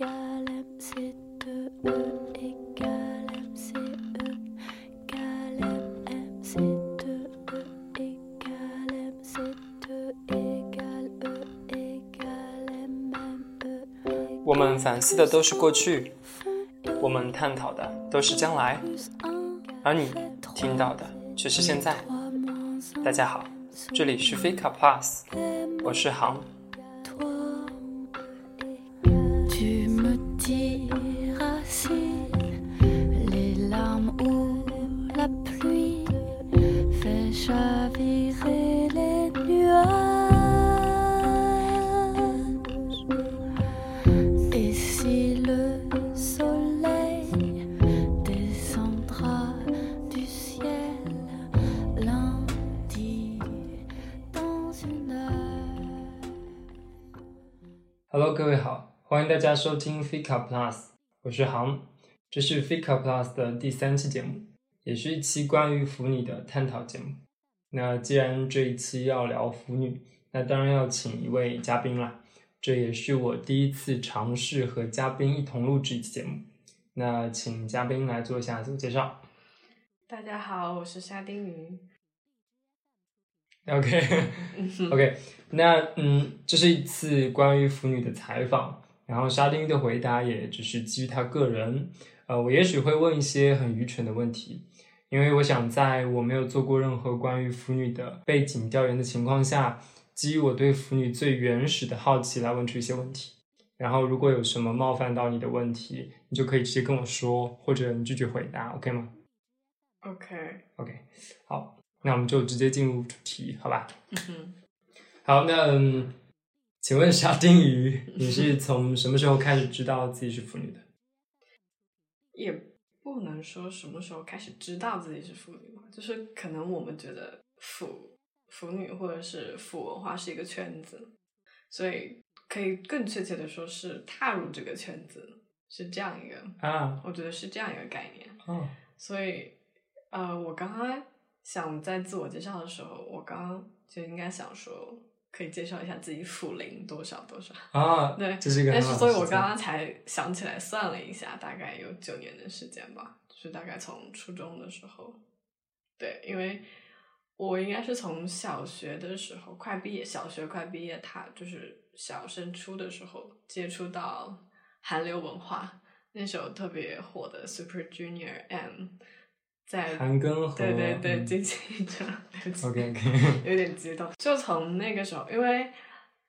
我们反思的都是过去，我们探讨的都是将来，而你听到的却是现在。大家好，这里是 Fika Plus，我是航。收听 Fika Plus，我是航，这是 Fika Plus 的第三期节目，也是一期关于腐女的探讨节目。那既然这一期要聊腐女，那当然要请一位嘉宾啦。这也是我第一次尝试和嘉宾一同录制一期节目。那请嘉宾来做一下自我介绍。大家好，我是沙丁鱼。OK，OK，那嗯，这是一次关于腐女的采访，然后沙丁的回答也只是基于他个人，呃，我也许会问一些很愚蠢的问题，因为我想在我没有做过任何关于腐女的背景调研的情况下，基于我对腐女最原始的好奇来问出一些问题，然后如果有什么冒犯到你的问题，你就可以直接跟我说，或者你拒绝回答，OK 吗？OK，OK，好。那我们就直接进入主题，好吧？嗯哼。好，那请问沙丁鱼，你是从什么时候开始知道自己是腐女的？也不能说什么时候开始知道自己是腐女吧，就是可能我们觉得腐腐女或者是腐文化是一个圈子，所以可以更确切的说是踏入这个圈子，是这样一个啊，我觉得是这样一个概念。哦，所以呃，我刚刚。想在自我介绍的时候，我刚刚就应该想说，可以介绍一下自己辅龄多少多少啊？对，这是一个。但是，所以我刚刚才想起来算了一下，大概有九年的时间吧，就是大概从初中的时候，对，因为我应该是从小学的时候快毕业，小学快毕业，他就是小升初的时候接触到韩流文化，那时候特别火的 Super Junior M。在韩庚和对对对经纪者，OK OK，有点激动。就从那个时候，因为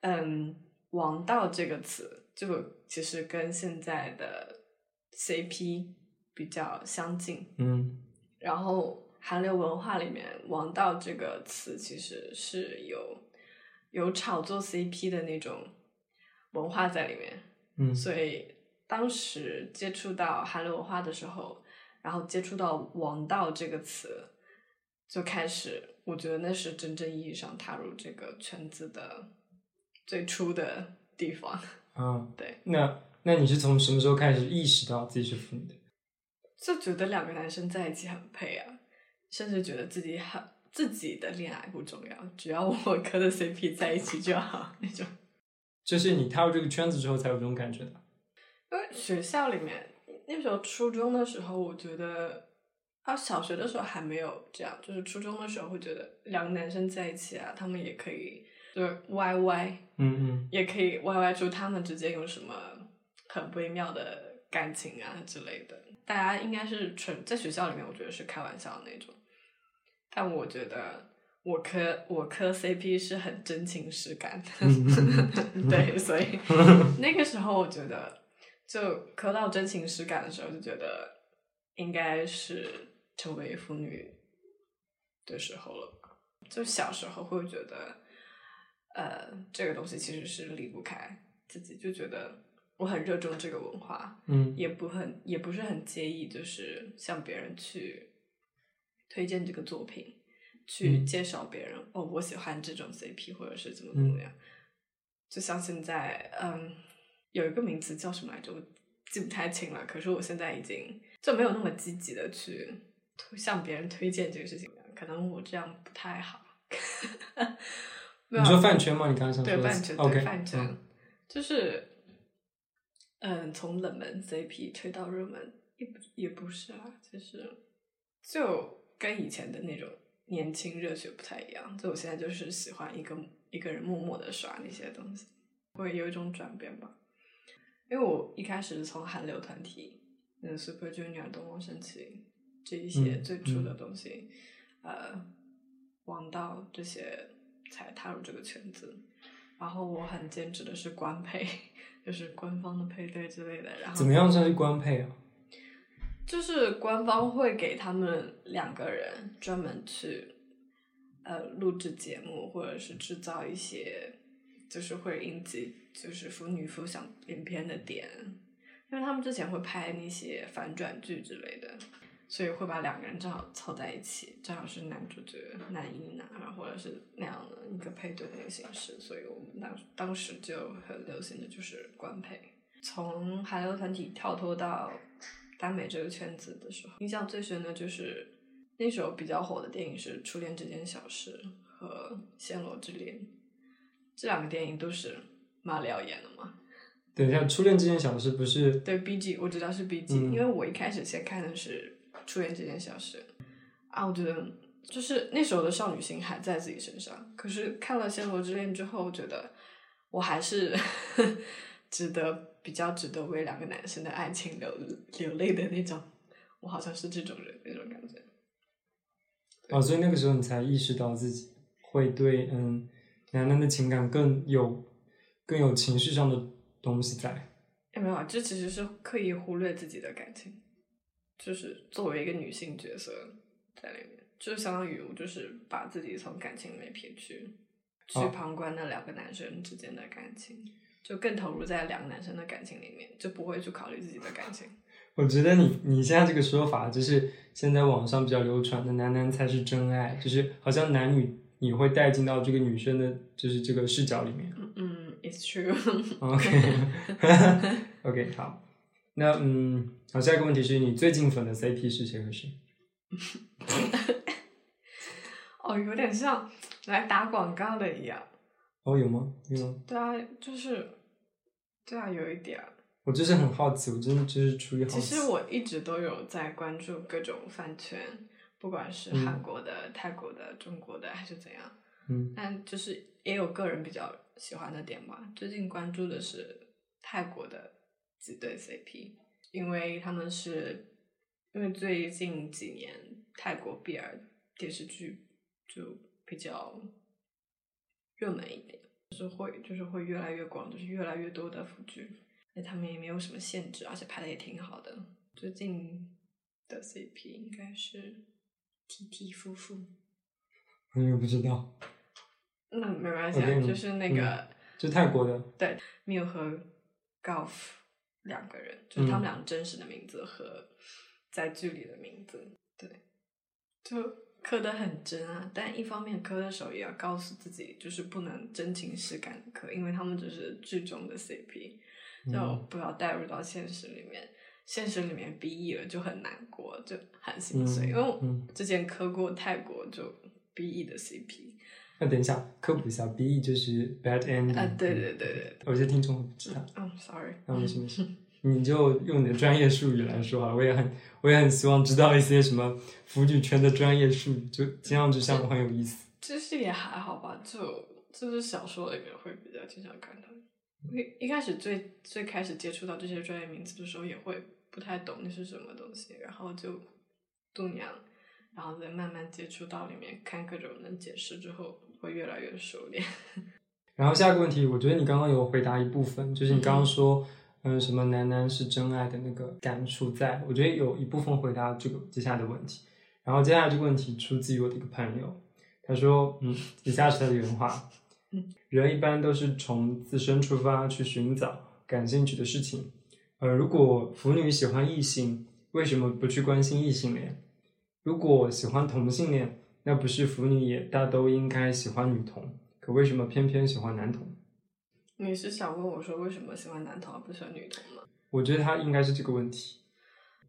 嗯，王道这个词就其实跟现在的 CP 比较相近，嗯，然后韩流文化里面王道这个词其实是有有炒作 CP 的那种文化在里面，嗯，所以当时接触到韩流文化的时候。然后接触到“王道”这个词，就开始，我觉得那是真正意义上踏入这个圈子的最初的地方。嗯，对。那那你是从什么时候开始意识到自己是腐女的？就觉得两个男生在一起很配啊，甚至觉得自己很自己的恋爱不重要，只要我磕的 CP 在一起就好那种。就是你踏入这个圈子之后才有这种感觉的。因为学校里面。那时候初中的时候，我觉得啊，小学的时候还没有这样，就是初中的时候会觉得两个男生在一起啊，他们也可以就是 YY，嗯嗯，也可以 YY 出他们之间有什么很微妙的感情啊之类的。大家应该是纯在学校里面，我觉得是开玩笑的那种。但我觉得我磕我磕 CP 是很真情实感的 对，所以 那个时候我觉得。就磕到真情实感的时候，就觉得应该是成为腐女的时候了。就小时候会觉得，呃，这个东西其实是离不开自己，就觉得我很热衷这个文化，嗯，也不很也不是很介意，就是向别人去推荐这个作品，去介绍别人哦，我喜欢这种 CP，或者是怎么怎么样。就像现在，嗯。有一个名词叫什么来着？我记不太清了。可是我现在已经就没有那么积极的去向别人推荐这个事情了。可能我这样不太好。你说饭圈吗？你刚刚想说对饭圈，对饭圈，就是嗯，从冷门 CP 推到热门，也不也不是啊，其实就跟以前的那种年轻热血不太一样。就我现在就是喜欢一个一个人默默的刷那些东西，会有一种转变吧。因为我一开始是从韩流团体，嗯，Super Junior、东方神起这一些嗯最初的东西，呃，王道这些才踏入这个圈子。然后我很坚持的是官配，就是官方的配对之类的。然后怎么样算是官配啊？就是官方会给他们两个人专门去呃录制节目，或者是制造一些就是会引起就是腐女腐想影片的点，因为他们之前会拍那些反转剧之类的，所以会把两个人正好凑在一起，正好是男主角男一男二，或者是那样的一个配对的那个形式，所以我们当当时就很流行的就是官配。从韩流团体跳脱到耽美这个圈子的时候，印象最深的就是那时候比较火的电影是《初恋这件小事》和《暹罗之恋》，这两个电影都是马里奥演的吗。等一下，初恋这件小事不是对 B G 我知道是 B G，、嗯因为我一开始先看的是《初恋这件小事》啊，我觉得就是那时候的少女心还在自己身上，可是看了《暹罗之恋》之后，我觉得我还是 值得比较值得为两个男生的爱情流流泪的那种，我好像是这种人那种感觉。哦，所以那个时候你才意识到自己会对嗯男人的情感更有更有情绪上的东西在。也没有啊，这其实是刻意忽略自己的感情，就是作为一个女性角色在里面，就相当于我就是把自己从感情里面撇去，去哦旁观那两个男生之间的感情，就更投入在两个男生的感情里面，就不会去考虑自己的感情。我觉得你你现在这个说法，就是现在网上比较流传的“男男才是真爱”，就是好像男女你会带进到这个女生的，就是这个视角里面。嗯嗯，It's true。OK OK 好，那嗯，好，下一个问题是你最近粉的 CP 是谁和谁？哦，有点像来打广告的一样。哦，有吗？有吗？对啊，就是，对啊，有一点。我就是很好奇，我真的就是出于好奇。其实我一直都有在关注各种饭圈，不管是嗯韩国的、泰国的、中国的还是怎样，嗯但就是也有个人比较喜欢的点吧。最近关注的是泰国的几对 CP，因为他们是因为最近几年泰国 BL 电视剧就比较热门一点，就是会就是会越来越广，就是越来越多的腐剧。那他们也没有什么限制，而且拍的也挺好的。最近的 CP 应该是 TT 夫妇，我也不知道，那没关系啊就是那个就泰国的。对 Miu 和 Golf 两个人，就是他们嗯俩真实的名字和在剧里的名字，对，就磕得很真啊。但一方面磕的时候也要告诉自己，就是不能真情实感地磕，因为他们只是剧中的 CP。就嗯不要带入到现实里面。现实里面 BE 了就很难过，就很心碎。嗯因为之前磕过泰国就 BE 的 CP 那等一下，科普一下，BE 就是 bad ending。啊，对对对对，有些听众会不知道。嗯，sorry，啊，没事没事，你就用你的专业术语来说啊，我也很我也很希望知道一些什么腐女圈的专业术语，就听上去像很有意思。其实也还好吧，就就是小说里面会比较经常看到。一一开始最最开始接触到这些专业名词的时候，也会不太懂那是什么东西，然后就度娘，然后再慢慢接触到里面，看各种能解释之后，会越来越熟练。然后下一个问题，我觉得你刚刚有回答一部分，就是你刚刚说，嗯，什么男男是真爱的那个感触在，我觉得有一部分回答这个接下来的问题。然后接下来这个问题出自于我的一个朋友，他说，嗯，以下是他的原话，嗯，人一般都是从自身出发去寻找感兴趣的事情，呃，如果腐女喜欢异性，为什么不去关心异性恋？如果喜欢同性恋，那不是腐女也大都应该喜欢女同？可为什么偏偏喜欢男同？你是想问我说为什么喜欢男同而不喜欢女同吗？我觉得他应该是这个问题。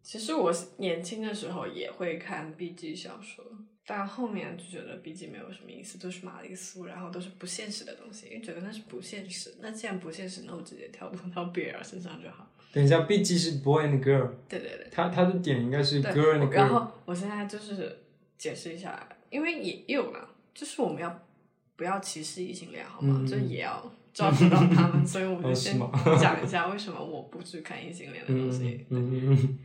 其实我年轻的时候也会看 B G 小说，但后面就觉得 B G 没有什么意思，都是玛丽苏，然后都是不现实的东西，因为觉得那是不现实。那既然不现实，那我直接跳动到 B L 身上就好。等一下，B G 是 boy and girl，对对对，他他的点应该是 girl and 然 girl。后我现在就是解释一下，因为也也有了，就是我们要不要歧视异性恋好吗？嗯就也要照顾到他们，所以我就先 讲一下为什么我不去看异性恋的东嗯西。嗯嗯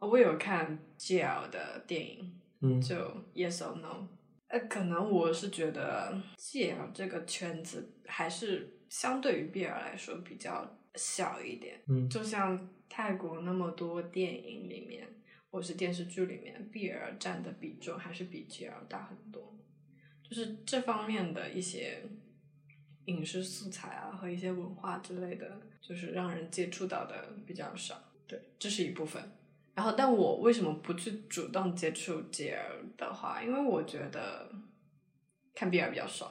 我有看 GL 的电影，嗯就 Yes or No。呃，可能我是觉得 GL 这个圈子还是相对于 BL 来说比较小一点。嗯就像泰国那么多电影里面，或是电视剧里面，BL 占的比重还是比 GL 大很多。就是这方面的一些影视素材啊和一些文化之类的，就是让人接触到的比较少。对，这是一部分。然后，但我为什么不去主动接触 GL 的话？因为我觉得看 BL 比较爽。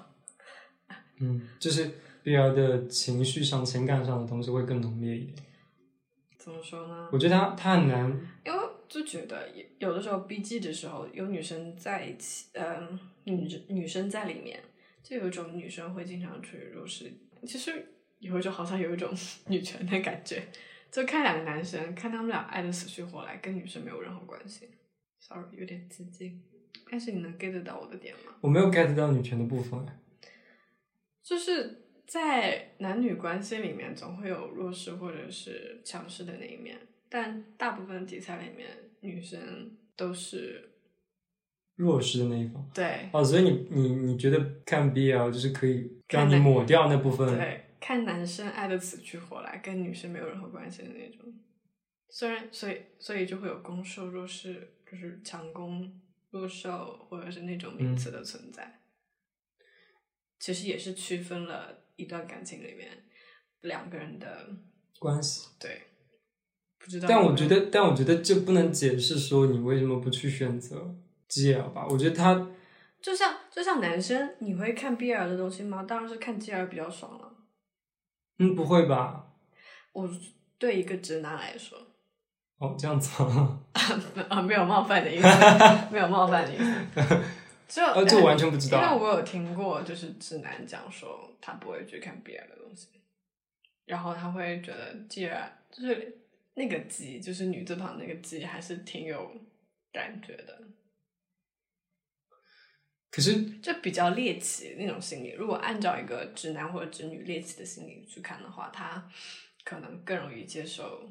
嗯，就是 BL 的情绪上、情感上的东西会更浓烈一点。怎么说呢？我觉得他他很难，因为就觉得有有的时候 BG 的时候有女生在一起，嗯、女女生在里面，就有一种女生会经常去弱势，其实有一种好像有一种 女权的感觉，就看两个男生，看他们俩爱的死去活来，跟女生没有任何关系。Sorry，有点激进，但是你能 get 到我的点吗？我没有 get 到女权的部分。就是在男女关系里面，总会有弱势或者是强势的那一面，但大部分题材里面，女生都是弱势的那一方。对哦，所以你你你觉得看 BL 就是可以让你抹掉那部分？对，看男生爱的死去活来，跟女生没有任何关系的那种。虽然，所以所以就会有攻受弱势，就是强攻弱受，或者是那种名词的存在。其实也是区分了一段感情里面两个人的关系。对，不知道。但我觉得，但我觉得这不能解释说你为什么不去选择 GL 吧？我觉得他就像就像男生，你会看 BL 的东西吗？当然是看 GL 比较爽了。嗯不会吧？我对一个直男来说，哦这样子啊，啊，没有冒犯的意思，没有冒犯的意思。这我完全不知道因为我有听过，就是直男讲说他不会去看 BL 的东西，然后他会觉得 GL 就是那个鸡，就是女字旁那个鸡，还是挺有感觉的。可是就比较猎奇那种心理。如果按照一个直男或者直女猎奇的心理去看的话，他可能更容易接受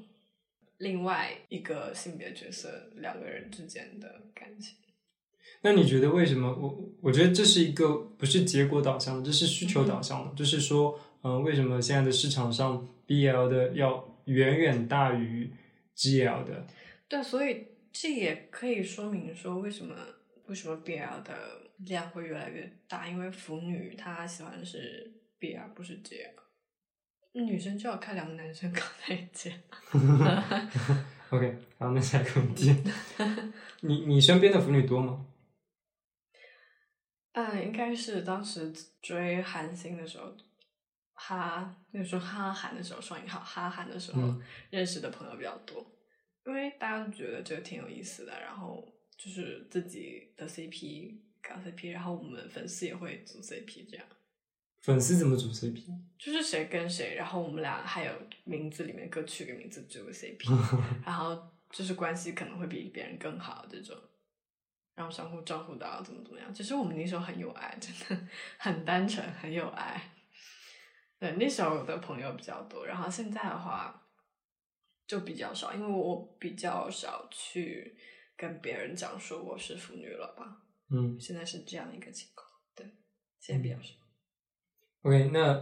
另外一个性别角色两个人之间的感情。那你觉得为什么？我我觉得这是一个不是结果导向的，这是需求导向的。就是说，嗯、为什么现在的市场上 BL 的要远远大于 GL 的？对，所以这也可以说明说为什么为什么 BL 的量会越来越大，因为腐女她喜欢的是 BL 不是 GL。女生就要看两个男生搞在一起，OK，好，那下一个问题，你你身边的腐女多吗？嗯，应该是当时追韩星的时候，哈那个时候哈韩的时候，双引号哈韩的时候、嗯认识的朋友比较多，因为大家都觉得这个挺有意思的，然后就是自己的 CP 搞 CP，然后我们粉丝也会组 CP 这样。粉丝怎么组 CP？就是谁跟谁，然后我们俩还有名字里面各取个名字组个 CP，然后就是关系可能会比别人更好这种，然后相互照顾到怎么怎么样。其实我们那时候很有爱，真的很单纯，很有爱。对，那时候的朋友比较多，然后现在的话就比较少，因为我比较少去跟别人讲说我是腐女了吧。嗯现在是这样一个情况，对，现在比较少。，OK，那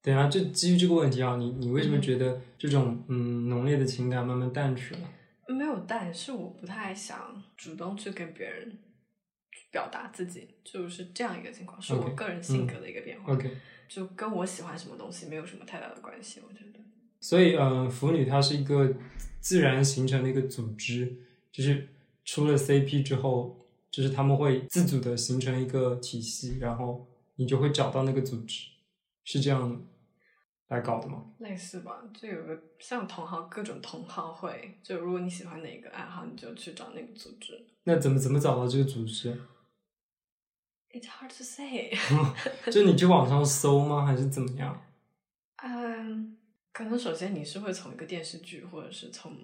等一下就基于这个问题啊，你你为什么嗯觉得这种嗯浓烈的情感慢慢淡去了？没有，淡是我不太想主动去跟别人表达自己，就是这样一个情况，是我个人性格的一个变化 OK，就跟我喜欢什么东西没有什么太大的关系，我觉得。所以嗯，腐女它是一个自然形成的一个组织，就是出了 CP 之后，就是他们会自主的形成一个体系，然后你就会找到那个组织，是这样的。来搞的吗？类似吧，就有个像同好各种同好会，就如果你喜欢哪个爱好，你就去找那个组织。那怎么怎么找到这个组织？It's hard to say 就你去网上搜吗？还是怎么样？嗯，可能首先你是会从一个电视剧，或者是从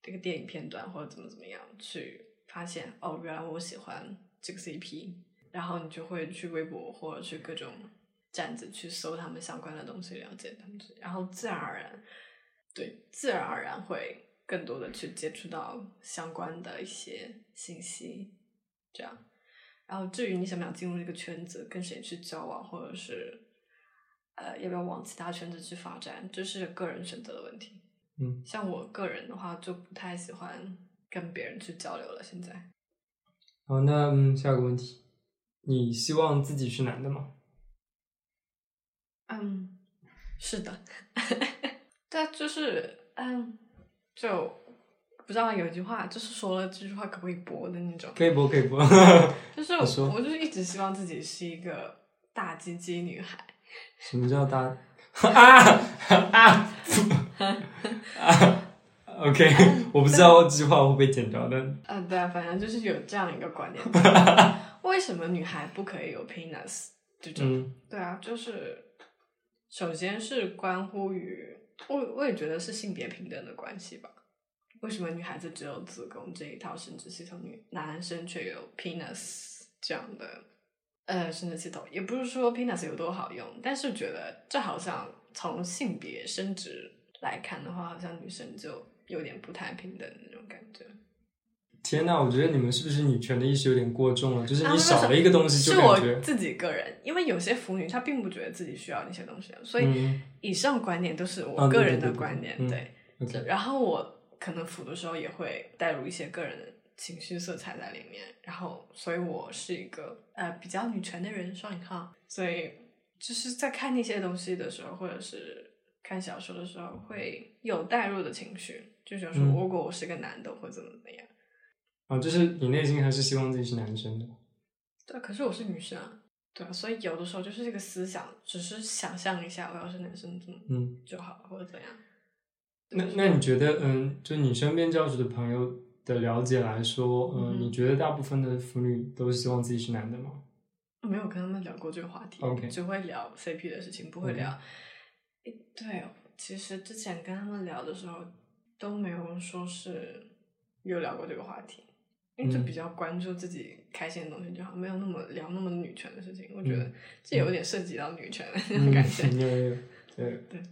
这个电影片段，或者怎么怎么样去发现，哦，原来我喜欢这个 CP，然后你就会去微博或者去各种站子去搜他们相关的东西，了解他们，然后自然而然，对，自然而然会更多的去接触到相关的一些信息，这样。然后至于你想不想进入这个圈子，跟谁去交往，或者是呃要不要往其他圈子去发展，这是个人选择的问题。嗯，像我个人的话，就不太喜欢跟别人去交流了。现在，好，那嗯，下个问题，你希望自己是男的吗？嗯，是的，对啊，就是嗯，就不知道有一句话，就是说了这句话可不可以播的那种。可以播，可以播。就是我我就是一直希望自己是一个大鸡鸡女孩。什么叫大 啊啊啊？OK，我不知道这句话会不会剪掉，但嗯，对啊，反正就是有这样一个观念。为什么女孩不可以有 penis？这种，嗯对啊，就是首先是关乎于我，我也觉得是性别平等的关系吧。为什么女孩子只有子宫这一套生殖系统，女男生却有 penis 这样的呃生殖系统？也不是说 penis 有多好用，但是觉得这好像从性别生殖来看的话，好像女生就有点不太平等的那种感觉。天呐，我觉得你们是不是女权的意识有点过重了？就是啊你少了一个东西，是我就感觉自己个人，因为有些腐女她并不觉得自己需要那些东西，所以嗯以上观点都是啊我个人的观点，嗯对。然后我可能腐的时候也会带入一些个人的情绪色彩在里面，然后所以我是一个呃比较女权的人，双引号，所以就是在看那些东西的时候，或者是看小说的时候，会有带入的情绪，就想说嗯如果我是个男的，会怎么怎么样。啊，就是你内心还是希望自己是男生的。对，可是我是女生啊，对啊，所以有的时候就是这个思想，只是想象一下，我要是男生怎么嗯，就好了，或者怎样。那那你觉得，嗯，就你身边教主的朋友的了解来说，嗯，嗯你觉得大部分的腐女都希望自己是男的吗？没有跟他们聊过这个话题 OK 只会聊 CP 的事情，不会聊。诶对，其实之前跟他们聊的时候都没有说是有聊过这个话题，因为就嗯比较关注自己开心的东西就好，没有那么聊那么女权的事情。我觉得嗯这有点涉及到女权的那种感觉。对对。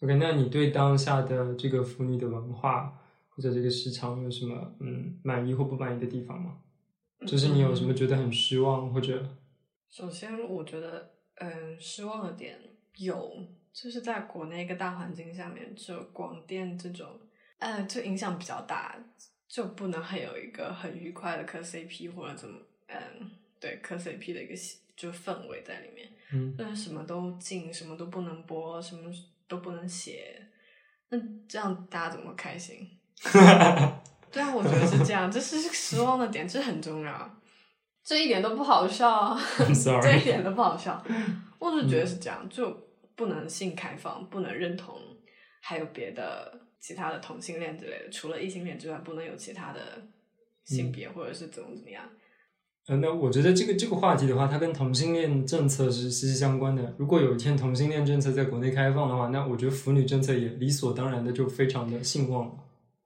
OK，那你对当下的这个腐女的文化或者这个市场有什么嗯满意或不满意的地方吗？就是你有什么觉得很失望或者首先，我觉得，嗯，失望的点有，就是在国内一个大环境下面，就广电这种，呃，就影响比较大，就不能很有一个很愉快的磕 CP 或者怎么，嗯，对，磕 CP 的一个喜就氛围在里面，嗯。但是什么都禁，什么都不能播，什么都不能写，那这样大家怎么会开心？对啊，我觉得是这样，这是失望的点，这很重要。这一点都不好笑啊！这一点都不好笑。我是觉得是这样，就不能性开放，不能认同，还有别的其他的同性恋之类的，除了异性恋之外，不能有其他的性别或者是怎么怎么样。呃，那我觉得这个这个话题的话，它跟同性恋政策是息息相关的。如果有一天同性恋政策在国内开放的话，那我觉得腐女政策也理所当然的就非常的兴旺了。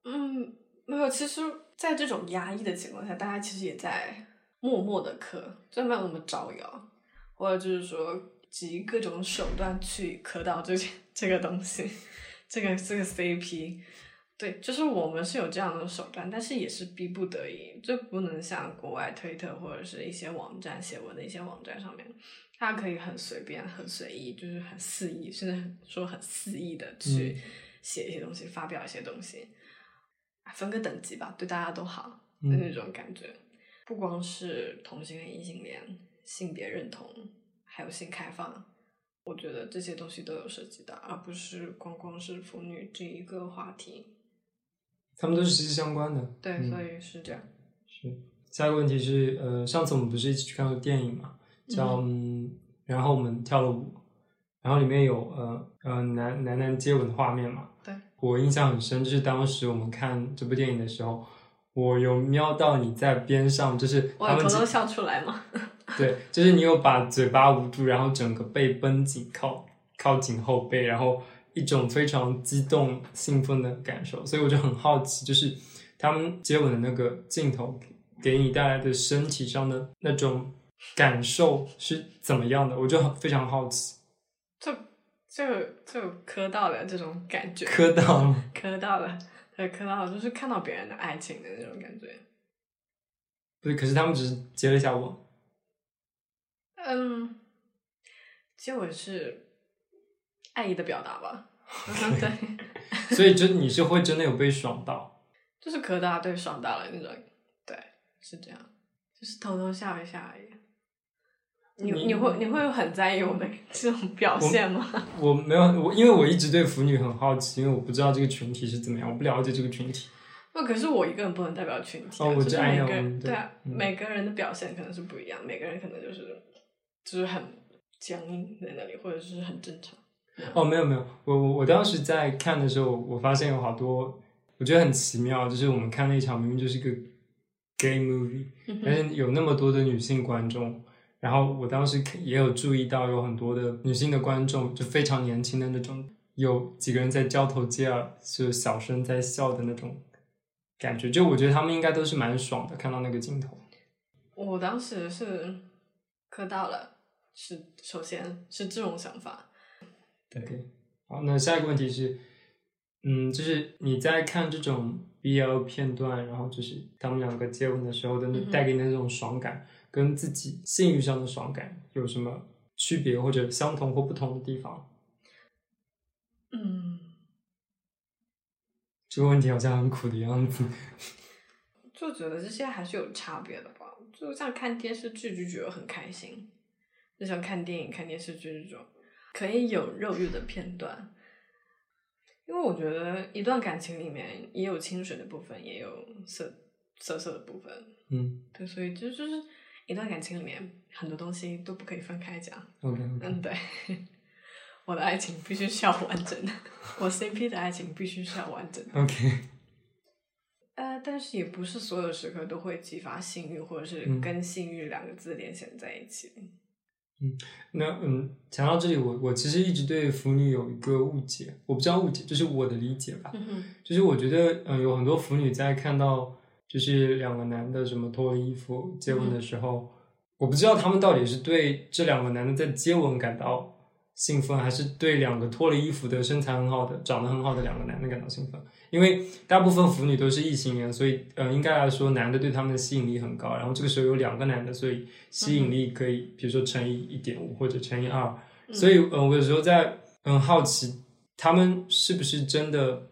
嗯，没有。其实，在这种压抑的情况下，大家其实也在默默的磕，就没有那么招摇，或者就是说以各种手段去磕到这这个东西，这个这个 CP。对，就是我们是有这样的手段，但是也是逼不得已，就不能像国外推特或者是一些网站写文的一些网站上面，它可以很随便、很随意，就是很肆意，甚至很说很肆意的去写一些东西，发表一些东西。分个等级吧，对大家都好的嗯那种感觉。不光是同性恋、异性恋、性别认同，还有性开放，我觉得这些东西都有涉及到，而不是光光是腐女这一个话题。他们都是息息相关的。对，嗯所以是这样。是，下一个问题是，呃，上次我们不是一起去看过电影嘛，叫嗯，然后我们跳了舞。然后里面有呃呃男男男接吻的画面嘛。对，我印象很深，就是当时我们看这部电影的时候，我有瞄到你在边上，就是我他们偷偷笑出来吗？对，就是你有把嘴巴捂住，然后整个背绷紧，靠靠紧后背，然后一种非常激动、兴奋的感受。所以我就很好奇，就是他们接吻的那个镜头给你带来的身体上的那种感受是怎么样的？我就很非常好奇。就就就磕到了这种感觉，磕到了，磕到了，对，磕到了，就是看到别人的爱情的那种感觉。不是？可是他们只是接了一下吻。嗯，接吻是爱意的表达吧？对，所以真你是会真的有被爽到？就是可大，对，爽到了那种，对，是这样，就是偷偷笑一下而已。你你你会你会很在意我的 这种表现吗？我没有，我因为我一直对腐女很好奇，因为我不知道这个群体是怎么样，我不了解这个群体。不，可是我一个人不能代表群体、啊，哦我就是知道每个人嗯对对啊，嗯每个人的表现可能是不一样，每个人可能就是就是很僵硬在那里，或者是很正常。哦，没有没有，我我我当时在看的时候，我发现有好多，我觉得很奇妙，就是我们看那一场明明就是个 gay movie，嗯但是有那么多的女性观众，然后我当时看也有注意到有很多的女性的观众，就非常年轻的那种，有几个人在交头接耳，就小声在笑的那种感觉，就我觉得他们应该都是蛮爽的，看到那个镜头。我当时是磕到了，是首先是这种想法。对，好，那下一个问题是，嗯，就是你在看这种 BL 片段，然后就是他们两个接吻的时候的带给你的那种爽感，跟自己性欲上的爽感有什么区别或者相同或不同的地方？嗯，这个问题好像很苦的样子。就觉得这些还是有差别的吧。就像看电视剧就觉得很开心，就像看电影、看电视剧这种可以有肉欲的片段。因为我觉得一段感情里面也有清水的部分，也有色色色的部分。嗯对，所以这就是一段感情里面很多东西都不可以分开讲。，OK，嗯，对，我的爱情必须是要完整的，我 CP 的爱情必须是要完整的。OK，呃，但是也不是所有时刻都会激发性欲，或者是嗯跟性欲两个字连线在一起。那嗯，讲到这里，我我其实一直对腐女有一个误解，我不知道误解，就是我的理解吧。嗯，就是我觉得，嗯、有很多腐女在看到就是两个男的什么脱了衣服接吻的时候，我不知道他们到底是对这两个男的在接吻感到兴奋，还是对两个脱了衣服的身材很好的、长得很好的两个男的感到兴奋。因为大部分腐女都是异性恋，所以呃，应该来说男的对他们的吸引力很高。然后这个时候有两个男的，所以吸引力可以，比如说乘以一点五或者乘以二。所以，嗯、我有时候在嗯好奇，他们是不是真的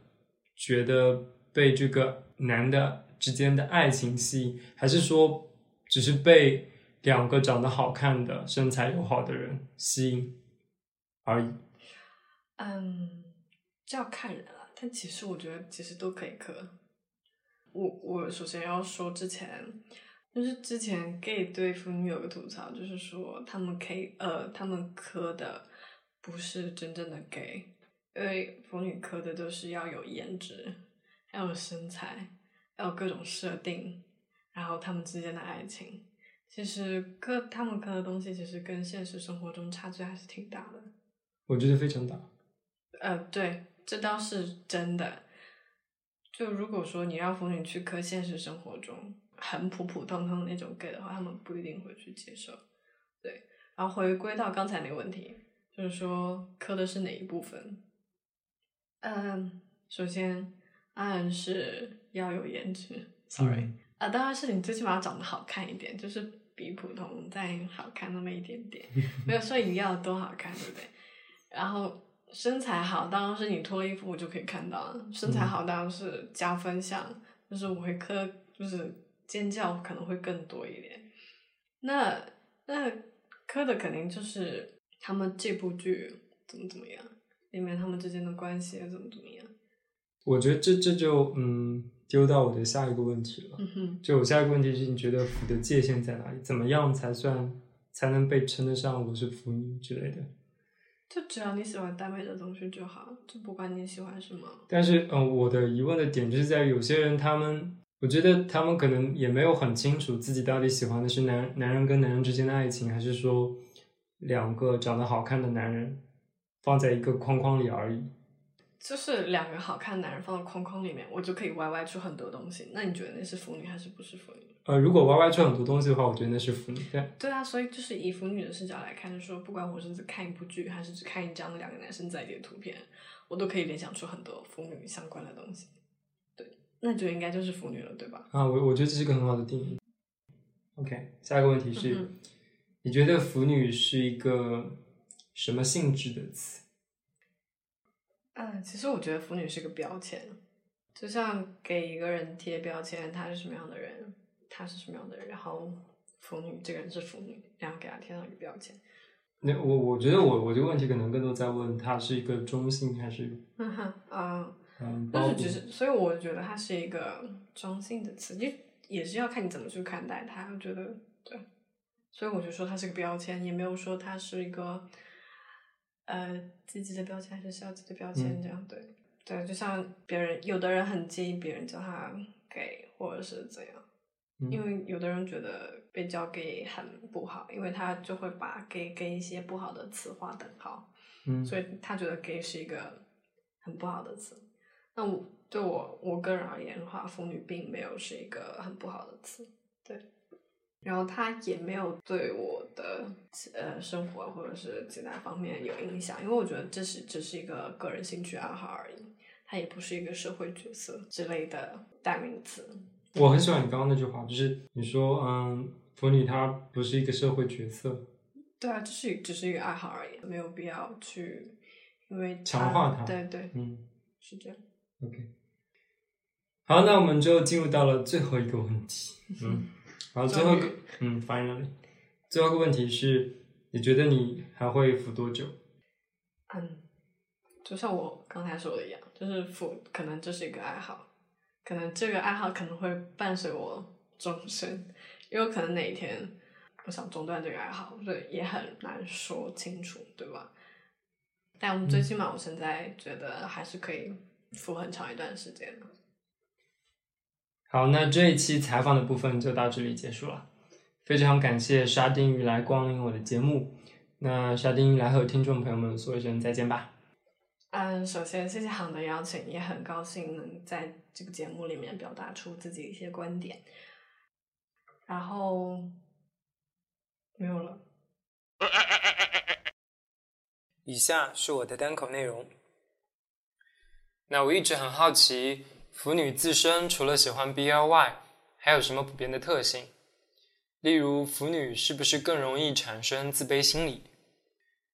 觉得被这个男的之间的爱情吸引，还是说只是被两个长得好看的、身材友好的人吸引而已？嗯，这要看人了。但其实我觉得其实都可以磕。我我首先要说之前，就是之前 gay 对腐女有个吐槽，就是说他们 K 呃他们磕的不是真正的 gay，因为腐女磕的都是要有颜值，要有身材，要有各种设定，然后他们之间的爱情。其实磕他们磕的东西，其实跟现实生活中差距还是挺大的。我觉得非常大。呃，对，这倒是真的。就如果说你让腐女去磕现实生活中很普普通通的那种 gay 的话，他们不一定会去接受。对，然后回归到刚才那个问题，就是说磕的是哪一部分？嗯，首先当然是要有颜值，sorry，嗯啊、当然是你最起码长得好看一点，就是比普通再好看那么一点点，没有说一定要多好看，对不对？然后身材好，当然是你脱衣服我就可以看到了。身材好当然是加分项，就是我会磕，就是尖叫可能会更多一点。那那磕的肯定就是他们这部剧怎么怎么样，里面他们之间的关系怎么怎么样。我觉得这这就嗯丢到我的下一个问题了。就我下一个问题是，你觉得腐的界限在哪里？怎么样才算才能被称得上我是腐女之类的？就只要你喜欢耽美的东西就好，就不管你喜欢什么。但是，嗯，我的疑问的点就是在于有些人，他们，我觉得他们可能也没有很清楚自己到底喜欢的是男男人跟男人之间的爱情，还是说两个长得好看的男人放在一个框框里而已。就是两个好看的男人放在框框里面，我就可以 YY 出很多东西。那你觉得那是腐女还是不是腐女？呃，如果 YY 出很多东西的话，我觉得那是腐女。对对啊，所以就是以腐女的视角来看，就说不管我是只看一部剧，还是只看一张两个男生在一起的图片，我都可以联想出很多腐女相关的东西。对，那就应该就是腐女了，对吧？啊，我我觉得这是一个很好的定义。OK，下一个问题是，你觉得腐女是一个什么性质的词？嗯，其实我觉得腐女是个标签，就像给一个人贴标签，他是什么样的人，他是什么样的人，然后腐女这个人是腐女，然后给他贴上一个标签。那我我觉得我我这个问题可能更多在问他是一个中性还是嗯哼啊，嗯，但是只是所以我觉得他是一个中性的词，就也是要看你怎么去看待他。我觉得对，所以我就说他是个标签，也没有说他是一个。呃，积极的标签还是消极的标签？这样对对，就像别人，有的人很介意别人叫他 gay 或者是怎样，因为有的人觉得被叫 gay 很不好，因为他就会把 gay 跟一些不好的词划等号，嗯，所以他觉得 gay 是一个很不好的词。那我对我我个人而言的话，腐女并没有是一个很不好的词，对。然后他也没有对我的呃生活或者是其他方面有影响，因为我觉得这是只是一个个人兴趣爱好而已，它也不是一个社会角色之类的代名词。我很喜欢你刚刚那句话，就是你说嗯，腐女她不是一个社会角色。对啊，只是只是一个爱好而已，没有必要去因为强化它。对对，嗯，是这样。OK，好，那我们就进入到了最后一个问题，嗯。好最后一个，嗯，finally，最后一个问题是，你觉得你还会腐多久？嗯，就像我刚才说的一样，就是腐可能这是一个爱好，可能这个爱好可能会伴随我终身，也有可能哪一天我想中断这个爱好，这也很难说清楚，对吧？但我们最起码我现在觉得还是可以付很长一段时间的。好，那这一期采访的部分就到这里结束了。非常感谢沙丁鱼来光临我的节目。那沙丁鱼来和听众朋友们说一声再见吧。嗯，首先谢谢航的邀请，也很高兴能在这个节目里面表达出自己一些观点。然后没有了。以下是我的单口内容。那我一直很好奇。腐女自身除了喜欢 BL 外，还有什么普遍的特性？例如，腐女是不是更容易产生自卑心理？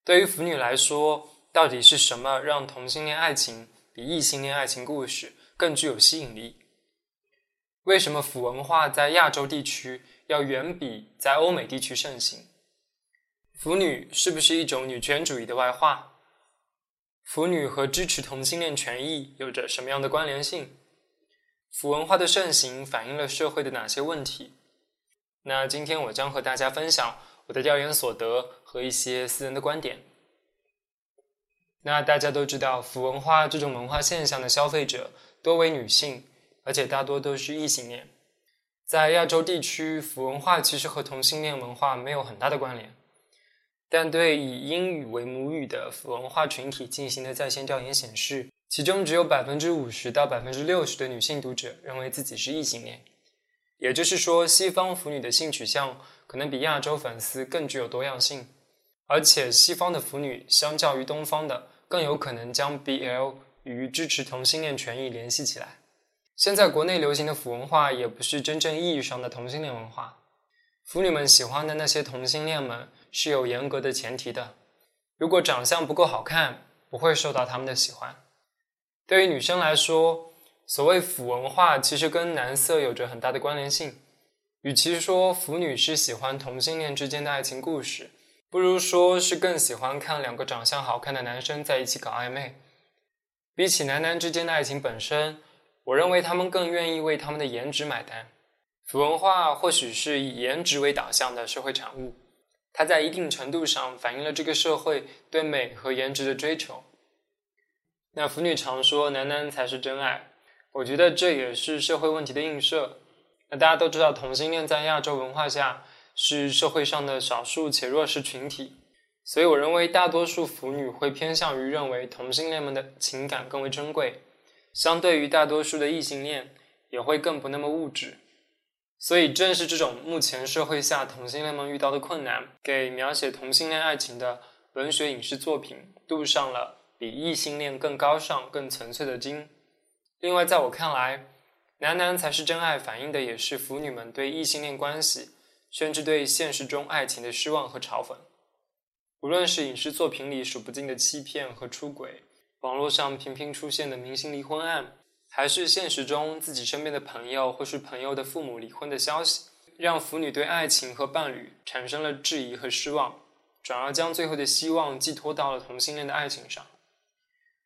对于腐女来说，到底是什么让同性恋爱情比异性恋爱情故事更具有吸引力？为什么腐文化在亚洲地区要远比在欧美地区盛行？腐女是不是一种女权主义的外化？腐女和支持同性恋权益有着什么样的关联性？腐文化的盛行反映了社会的哪些问题？那今天我将和大家分享我的调研所得和一些私人的观点。那大家都知道，腐文化这种文化现象的消费者多为女性，而且大多都是异性恋。在亚洲地区，腐文化其实和同性恋文化没有很大的关联。但对以英语为母语的腐文化群体进行的在线调研显示。其中只有百分之五十到百分之六十的女性读者认为自己是异性恋，也就是说，西方腐女的性取向可能比亚洲粉丝更具有多样性，而且西方的腐女相较于东方的更有可能将 BL 与支持同性恋权益联系起来。现在国内流行的腐文化也不是真正意义上的同性恋文化，腐女们喜欢的那些同性恋们是有严格的前提的，如果长相不够好看，不会受到他们的喜欢。对于女生来说，所谓腐文化其实跟男色有着很大的关联性。与其说腐女是喜欢同性恋之间的爱情故事，不如说是更喜欢看两个长相好看的男生在一起搞暧昧。比起男男之间的爱情本身，我认为他们更愿意为他们的颜值买单。腐文化或许是以颜值为导向的社会产物，它在一定程度上反映了这个社会对美和颜值的追求。那腐女常说男男才是真爱，我觉得这也是社会问题的映射。那大家都知道，同性恋在亚洲文化下是社会上的少数且弱势群体，所以我认为大多数腐女会偏向于认为同性恋们的情感更为珍贵，相对于大多数的异性恋也会更不那么物质。所以正是这种目前社会下同性恋们遇到的困难，给描写同性恋爱情的文学影视作品镀上了。比异性恋更高尚、更纯粹的金。另外，在我看来，男男才是真爱，反映的也是腐女们对异性恋关系，甚至对现实中爱情的失望和嘲讽。无论是影视作品里数不尽的欺骗和出轨，网络上频频出现的明星离婚案，还是现实中自己身边的朋友或是朋友的父母离婚的消息，让腐女对爱情和伴侣产生了质疑和失望，转而将最后的希望寄托到了同性恋的爱情上。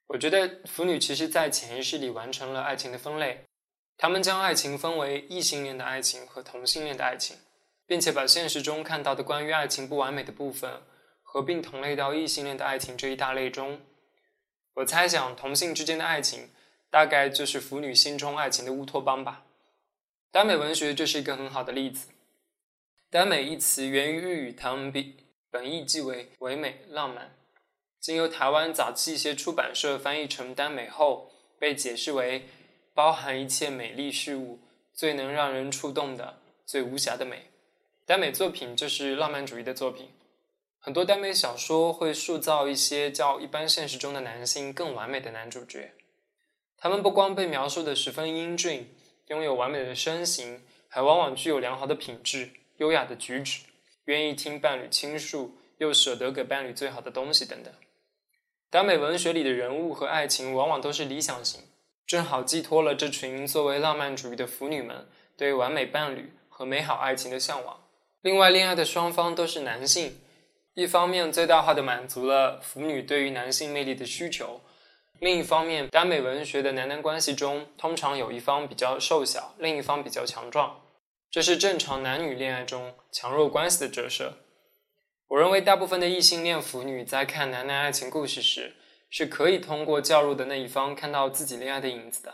我觉得腐女其实，在潜意识里完成了爱情的分类。他们将爱情分为异性恋的爱情和同性恋的爱情，并且把现实中看到的关于爱情不完美的部分合并同类到异性恋的爱情这一大类中。我猜想，同性之间的爱情大概就是腐女心中爱情的乌托邦吧。耽美文学就是一个很好的例子。耽美一词源于日语唐文笔，本意即为唯美浪漫。经由台湾早期一些出版社翻译成耽美后，被解释为包含一切美丽事物、最能让人触动的、最无瑕的美。耽美作品就是浪漫主义的作品。很多耽美小说会塑造一些较一般现实中的男性更完美的男主角。他们不光被描述的十分英俊，拥有完美的身形，还往往具有良好的品质、优雅的举止，愿意听伴侣倾诉，又舍得给伴侣最好的东西等等。耽美文学里的人物和爱情往往都是理想型，正好寄托了这群作为浪漫主义的腐女们对完美伴侣和美好爱情的向往。另外，恋爱的双方都是男性，一方面最大化的满足了腐女对于男性魅力的需求；另一方面，耽美文学的男男关系中通常有一方比较瘦小，另一方比较强壮，这是正常男女恋爱中强弱关系的折射。我认为，大部分的异性恋腐女在看男男爱情故事时，是可以通过较弱的那一方看到自己恋爱的影子的。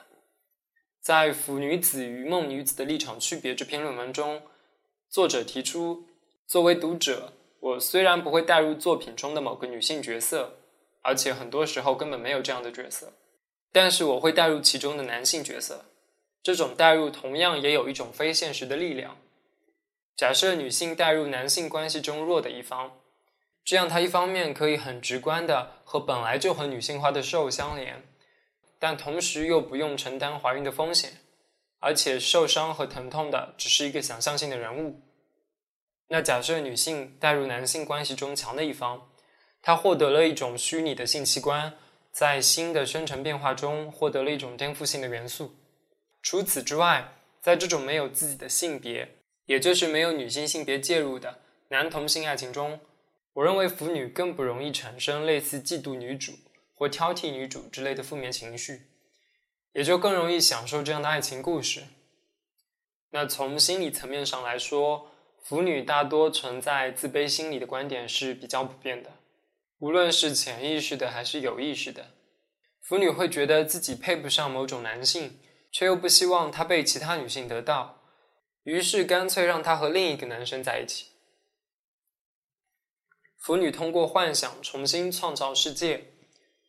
在《腐女子与梦女子的立场区别》这篇论文中，作者提出，作为读者，我虽然不会带入作品中的某个女性角色，而且很多时候根本没有这样的角色，但是我会带入其中的男性角色。这种带入同样也有一种非现实的力量。假设女性带入男性关系中弱的一方，这样她一方面可以很直观的和本来就很女性化的受相连，但同时又不用承担怀孕的风险，而且受伤和疼痛的只是一个想象性的人物。那假设女性带入男性关系中强的一方，她获得了一种虚拟的性器官，在新的生成变化中获得了一种颠覆性的元素。除此之外，在这种没有自己的性别。也就是没有女性性别介入的男同性爱情中，我认为腐女更不容易产生类似嫉妒女主或挑剔女主之类的负面情绪，也就更容易享受这样的爱情故事。那从心理层面上来说，腐女大多存在自卑心理的观点是比较普遍的，无论是潜意识的还是有意识的，腐女会觉得自己配不上某种男性，却又不希望他被其他女性得到。于是干脆让他和另一个男生在一起。腐女通过幻想重新创造世界，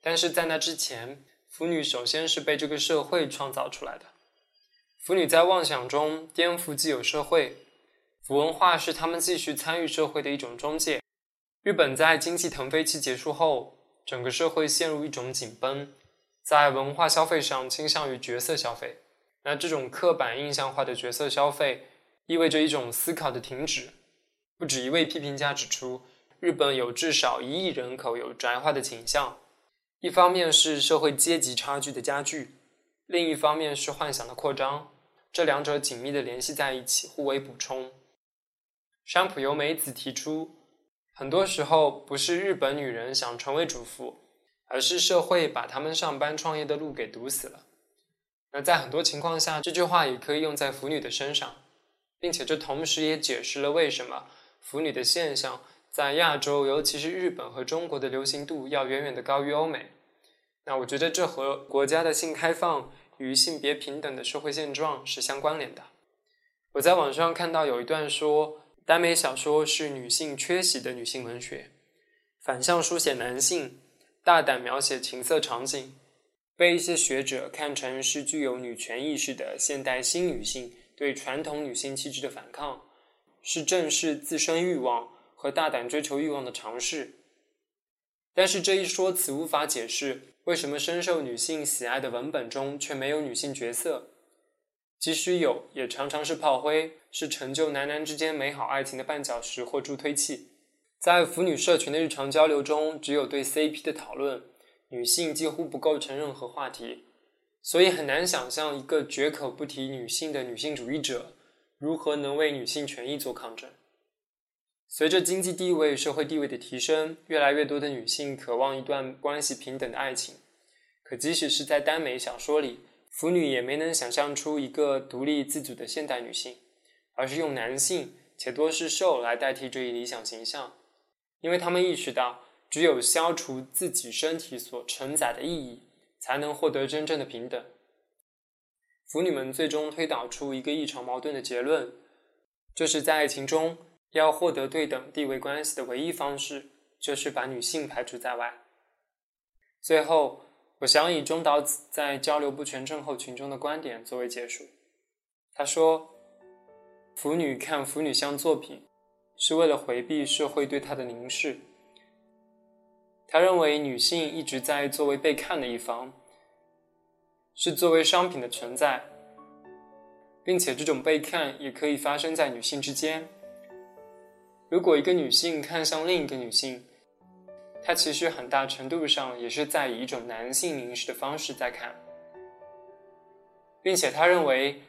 但是在那之前，腐女首先是被这个社会创造出来的。腐女在妄想中颠覆既有社会，腐文化是他们继续参与社会的一种中介。日本在经济腾飞期结束后，整个社会陷入一种紧绷，在文化消费上倾向于角色消费。那这种刻板印象化的角色消费，意味着一种思考的停止。不止一位批评家指出，日本有至少一亿人口有宅化的倾向。一方面是社会阶级差距的加剧，另一方面是幻想的扩张，这两者紧密的联系在一起，互为补充。山浦由美子提出，很多时候不是日本女人想成为主妇，而是社会把她们上班创业的路给堵死了。那在很多情况下，这句话也可以用在腐女的身上，并且这同时也解释了为什么腐女的现象在亚洲，尤其是日本和中国的流行度要远远的高于欧美。那我觉得这和国家的性开放与性别平等的社会现状是相关联的。我在网上看到有一段说，耽美小说是女性缺席的女性文学，反向书写男性，大胆描写情色场景，被一些学者看成是具有女权意识的现代新女性对传统女性气质的反抗，是正视自身欲望和大胆追求欲望的尝试。但是这一说辞无法解释。为什么深受女性喜爱的文本中却没有女性角色？即使有，也常常是炮灰，是成就男男之间美好爱情的绊脚石或助推器。在腐女社群的日常交流中，只有对 CP 的讨论，女性几乎不构成任何话题，所以很难想象一个绝口不提女性的女性主义者，如何能为女性权益做抗争。随着经济地位、社会地位的提升，越来越多的女性渴望一段关系平等的爱情。可即使是在耽美小说里，腐女也没能想象出一个独立自主的现代女性，而是用男性且多是兽来代替这一理想形象，因为他们意识到，只有消除自己身体所承载的意义，才能获得真正的平等。腐女们最终推导出一个异常矛盾的结论，就是在爱情中。要获得对等地位关系的唯一方式，就是把女性排除在外。最后，我想以中岛子在交流不全症候群中的观点作为结束。他说：“腐女看腐女像作品，是为了回避社会对她的凝视。他认为女性一直在作为被看的一方，是作为商品的存在，并且这种被看也可以发生在女性之间。”如果一个女性看向另一个女性，他其实很大程度上也是在以一种男性凝视的方式在看，并且他认为，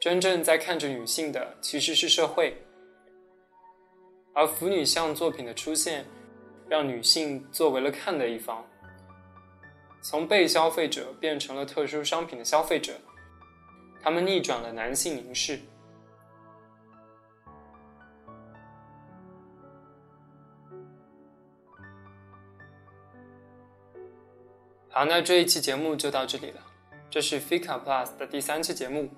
真正在看着女性的其实是社会，而腐女像作品的出现，让女性作为了看的一方，从被消费者变成了特殊商品的消费者，他们逆转了男性凝视。好，那这一期节目就到这里了。这是 Fika Plus 的第三期节目，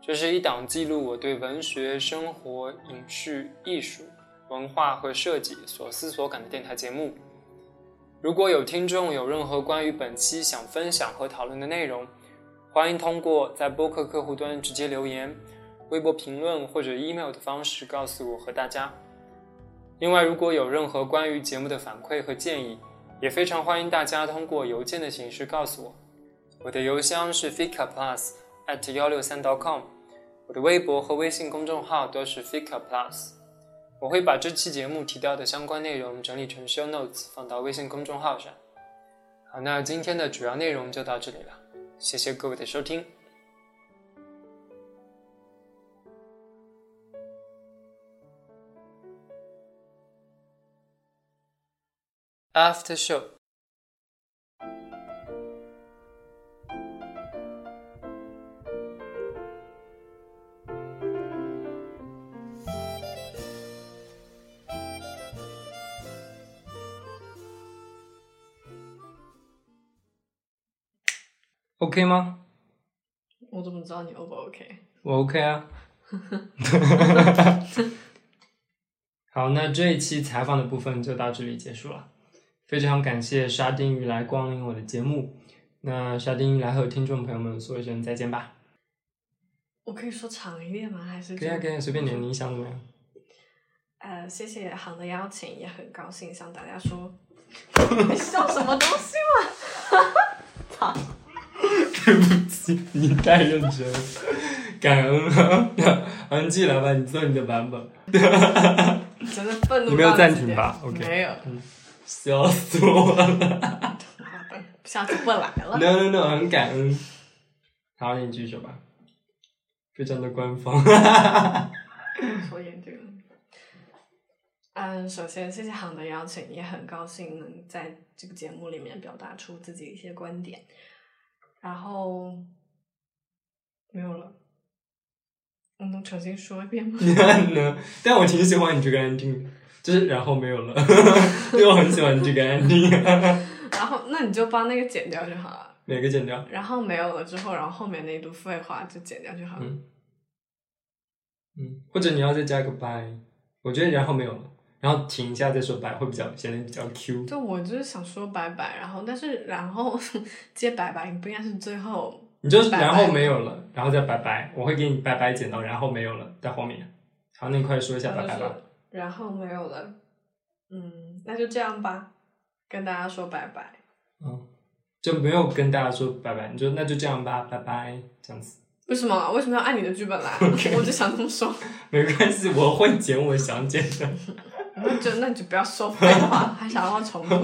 这是一档记录我对文学、生活、影视、艺术、文化和设计所思所感的电台节目。如果有听众有任何关于本期想分享和讨论的内容，欢迎通过在播客客户端直接留言、微博评论或者 email 的方式告诉我和大家。另外，如果有任何关于节目的反馈和建议，也非常欢迎大家通过邮件的形式告诉我，我的邮箱是 fika plus at 幺六三 dot com，我的微博和微信公众号都是 fika plus，我会把这期节目提到的相关内容整理成 show notes 放到微信公众号上。好，那今天的主要内容就到这里了，谢谢各位的收听。After show。OK 吗？我怎么知道你 O 不 OK？我 OK 啊。好，那这一期采访的部分就到这里结束了。非常感谢沙丁鱼来光临我的节目。那沙丁鱼来和听众朋友们说一声再见吧。我可以说长一点吗？还是可以啊，可以随便你，你想怎么样？呃，谢谢航的邀请，也很高兴向大家说。你笑什么东西嘛？操！对不起，你太认真了。感恩啊！安静来吧，你做你的版本。真的愤怒。你没有暂停吧？OK。没有。笑死我了！下次不来了。No no no，很感恩。好，你继续吧。非常的官方。说严这个。嗯，首先谢谢航的邀请，也很高兴能在这个节目里面表达出自己一些观点。然后没有了，我能重新说一遍吗？能，但我挺喜欢你这个安静。就 是然后没有了，因为我很喜欢这个 ending。然后那你就把那个剪掉就好了。哪个剪掉？然后没有了之后，然后后面那一段废话就剪掉就好了。嗯嗯，或者你要再加个 bye，我觉得然后没有了，然后停一下再说 bye 会比较显得比较 Q。就我就是想说拜拜，然后但是然后接拜拜，你不应该是最后。你就是拜拜然后没有了，然后再拜拜，我会给你拜拜剪到然后没有了在后面。好，那你快说一下拜拜吧。然后没有了，嗯，那就这样吧，跟大家说拜拜。嗯，就没有跟大家说拜拜，你就那就这样吧，拜拜，这样子。为什么？为什么要按你的剧本来？我就想这么说。没关系，我会剪我想剪的。那就那你就不要说废话，还想让我重复？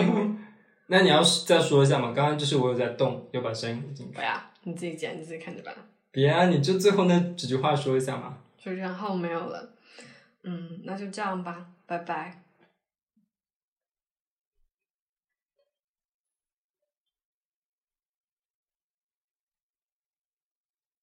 那你要再说一下嘛？刚刚就是我有在动，有把声音进去。不要，你自己剪，你自己看着办。别啊，你就最后那几句话说一下嘛。就然后没有了，嗯，那就这样吧，拜拜。